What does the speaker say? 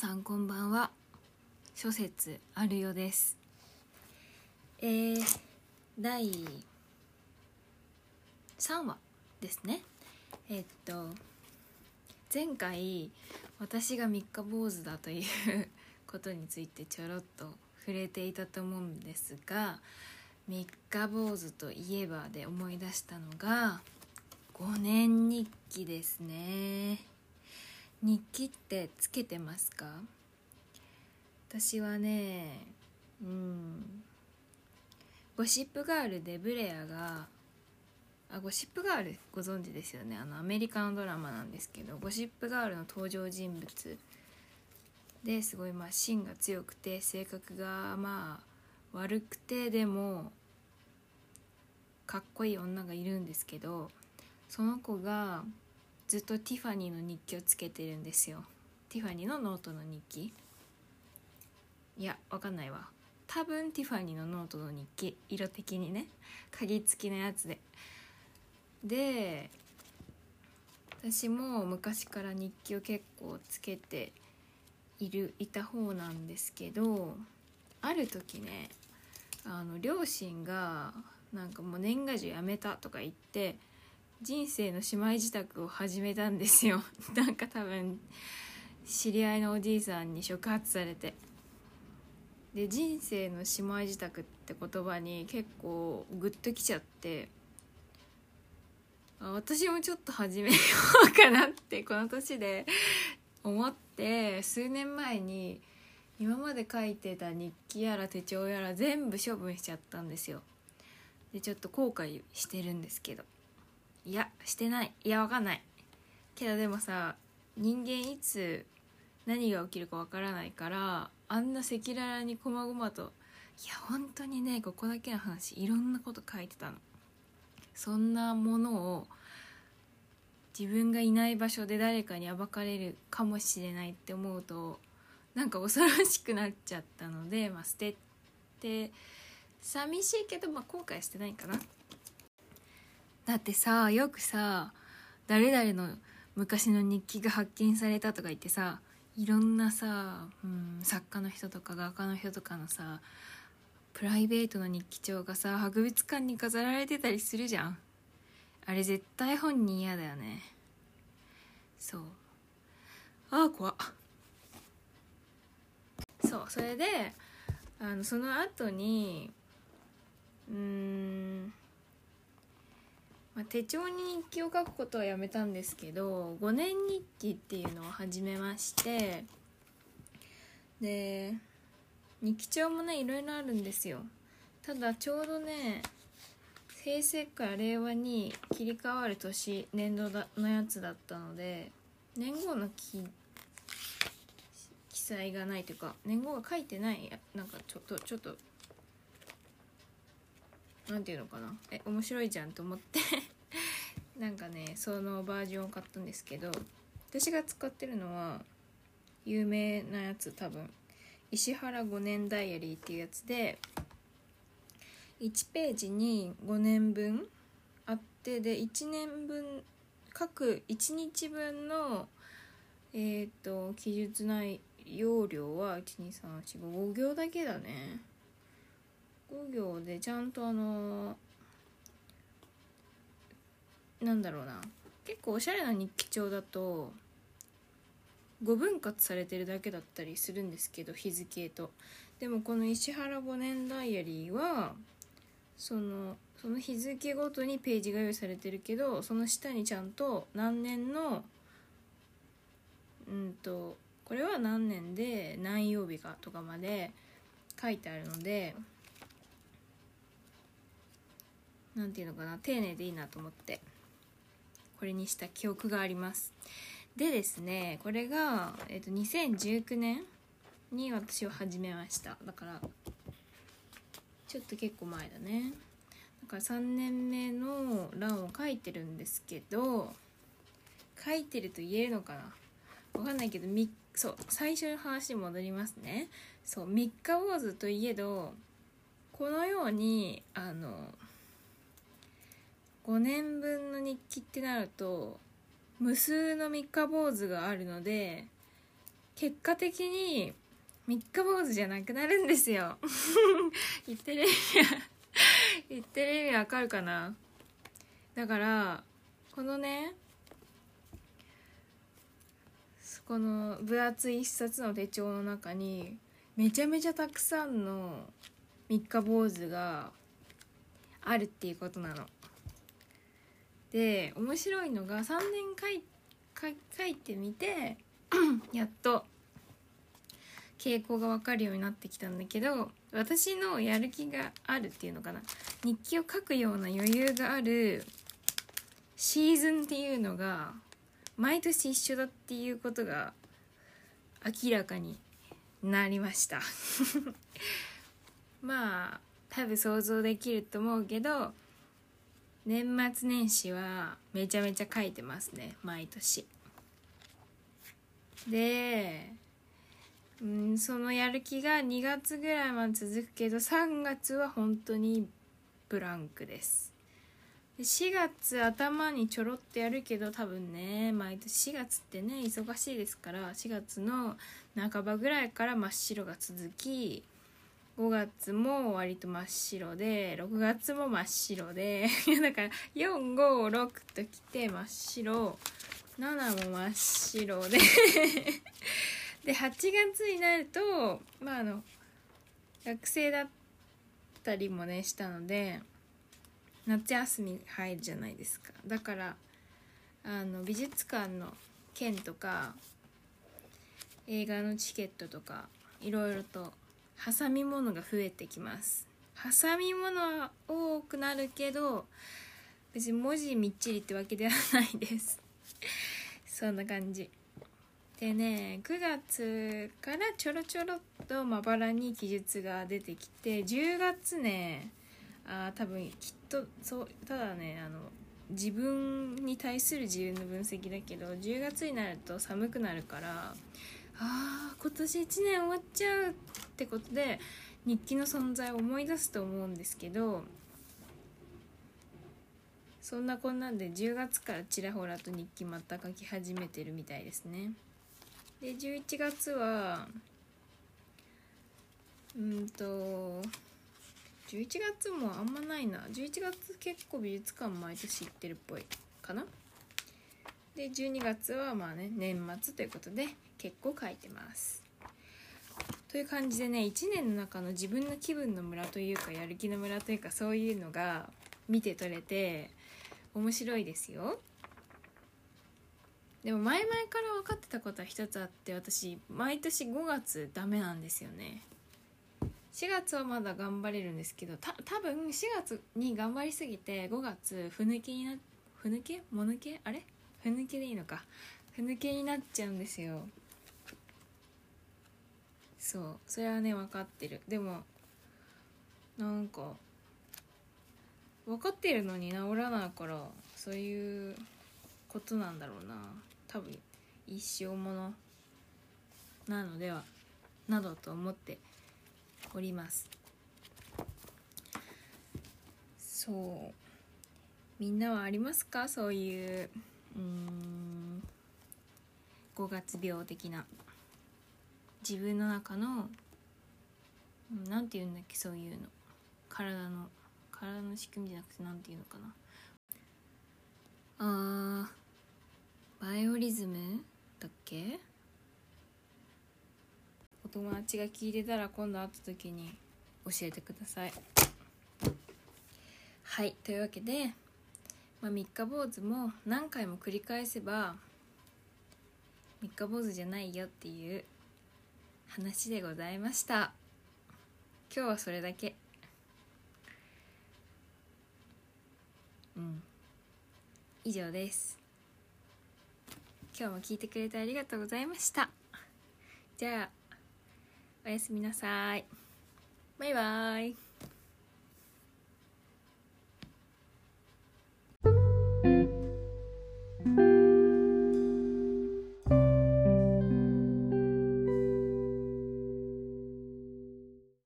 さんこんばんは。諸説あるよです。えー、第3話ですね。えっと前回私が三日坊主だということについてちょろっと触れていたと思うんですが三日坊主といえばで思い出したのが5年日記ですね。日記ってつけてますか？私はねうんゴシップガールでブレアがあゴシップガールご存知ですよね？あのアメリカのドラマなんですけどゴシップガールの登場人物ですごいまあ芯が強くて性格がまあ悪くてでもかっこいい女がいるんですけどその子がずっとティファニーの日記をつけてるんですよ。ティファニーのノートの日記。いやわかんないわ。多分ティファニーのノートの日記色的にね。鍵付きのやつで。で私も昔から日記を結構つけているいた方なんですけどある時ねあの両親がなんかもう年賀状やめたとか言って人生の姉妹自宅を始めたんですよ。なんか多分知り合いのおじいさんに触発されて。で人生の姉妹自宅って言葉に結構グッときちゃって。あ私もちょっと始めようかなって この年で思って数年前に今まで書いてた日記やら手帳やら全部処分しちゃったんですよ。でちょっと後悔してるんですけど。いやしてない。いやわかんない。けどでもさ人間いつ何が起きるかわからないからあんな赤裸々にこまごまといや本当にねここだけの話いろんなこと書いてたの。そんなものを自分がいない場所で誰かに暴かれるかもしれないって思うとなんか恐ろしくなっちゃったので、まあ、捨てて寂しいけど、まあ、後悔してないかな。だってさよくさ誰々の昔の日記が発見されたとか言ってさいろんなさ、うん、作家の人とか画家の人とかのさプライベートの日記帳がさ博物館に飾られてたりするじゃん。あれ絶対本人嫌だよね。そう。ああ怖っ。そうそれであのその後にうーんまあ、手帳に日記を書くことはやめたんですけど5年日記っていうのを始めましてで日記帳もねいろいろあるんですよ。ただちょうどね平成から令和に切り替わる年年度だのやつだったので年号の記記載がないというか年号が書いてないなんかちょっとちょっとなんていうのかな？え面白いじゃんと思って。なんかねそのバージョンを買ったんですけど私が使ってるのは有名なやつ多分。石原5年ダイアリーっていうやつで1ページに5年分あってで1年分各1日分のえっ、ー、と記述内容量は12345行だけだね。5行でちゃんとあのなんだろうな。結構おしゃれな日記帳だと5分割されてるだけだったりするんですけど日付と。でもこの石原5年ダイアリーはそのその日付ごとにページが用意されてるけどその下にちゃんと何年のうんとこれは何年で何曜日かとかまで書いてあるので何ていうのかな丁寧でいいなと思ってこれにした記憶があります。でですねこれが、えーと、2019年に私は始めました。だからちょっと結構前だね。だから3年目の欄を書いてるんですけど書いてると言えるのかな？わかんないけどみそう最初の話に戻りますね。そう三日坊主といえどこのようにあの5年分の日記ってなると無数の三日坊主があるので結果的に三日坊主じゃなくなるんですよ 言ってる意味は言ってる意味わかるかな？だからこのねこの分厚い一冊の手帳の中にめちゃめちゃたくさんの三日坊主があるっていうことなの。で面白いのが3年書い書いてみて やっと傾向が分かるようになってきたんだけど私のやる気があるっていうのかな。日記を書くような余裕があるシーズンっていうのが毎年一緒だっていうことが明らかになりました。まあ多分想像できると思うけど年末年始はめちゃめちゃ書いてますね毎年。でうんそのやる気が2月ぐらいまで続くけど3月は本当にブランクです。で4月頭にちょろっとやるけど多分ね毎年4月ってね忙しいですから4月の半ばぐらいから真っ白が続き5月も割と真っ白で6月も真っ白で だから456ときて真っ白7も真っ白で で8月になるとまああの学生だったりもねしたので夏休み入るじゃないですか。だからあの美術館の券とか映画のチケットとかいろいろと挟み物が増えてきます。挟み物は多くなるけど別に文字みっちりってわけではないです。そんな感じ。でね9月からちょろちょろっとまばらに記述が出てきて10月ねあ多分きっとそうただねあの自分に対する自分の分析だけど10月になると寒くなるからああ今年1年終わっちゃうってことで日記の存在を思い出すと思うんですけどそんなこんなんで10月からちらほらと日記また書き始めてるみたいですね。で11月はうんと11月もあんまないな。11月結構美術館毎年行ってるっぽいかな。で12月はまあね年末ということで結構書いてます。という感じでね1年の中の自分の気分の村というかやる気の村というかそういうのが見て取れて面白いですよ。でも前々から分かってたことは一つあって私毎年5月ダメなんですよね。4月はまだ頑張れるんですけどた多分4月に頑張りすぎて5月ふぬけになふぬけ？もぬけ？あれ？ふぬけでいいのか。ふぬけになっちゃうんですよ。そう。それはね分かってる。でもなんか分かってるのに治らないからそういうことなんだろうな。多分一生ものなのではなどと思っております。そう。みんなはありますか？そういううん。5月病的な。自分の中の何て言うんだっけそういうの。体の体の仕組みじゃなくて何て言うのかな。あーバイオリズムだっけ？お友達が聞いてたら今度会った時に教えてください。はいというわけで、まあ、三日坊主も何回も繰り返せば三日坊主じゃないよっていう話でございました。今日はそれだけ。うん。以上です。今日も聞いてくれてありがとうございました。じゃあおやすみなさい。バイバーイ。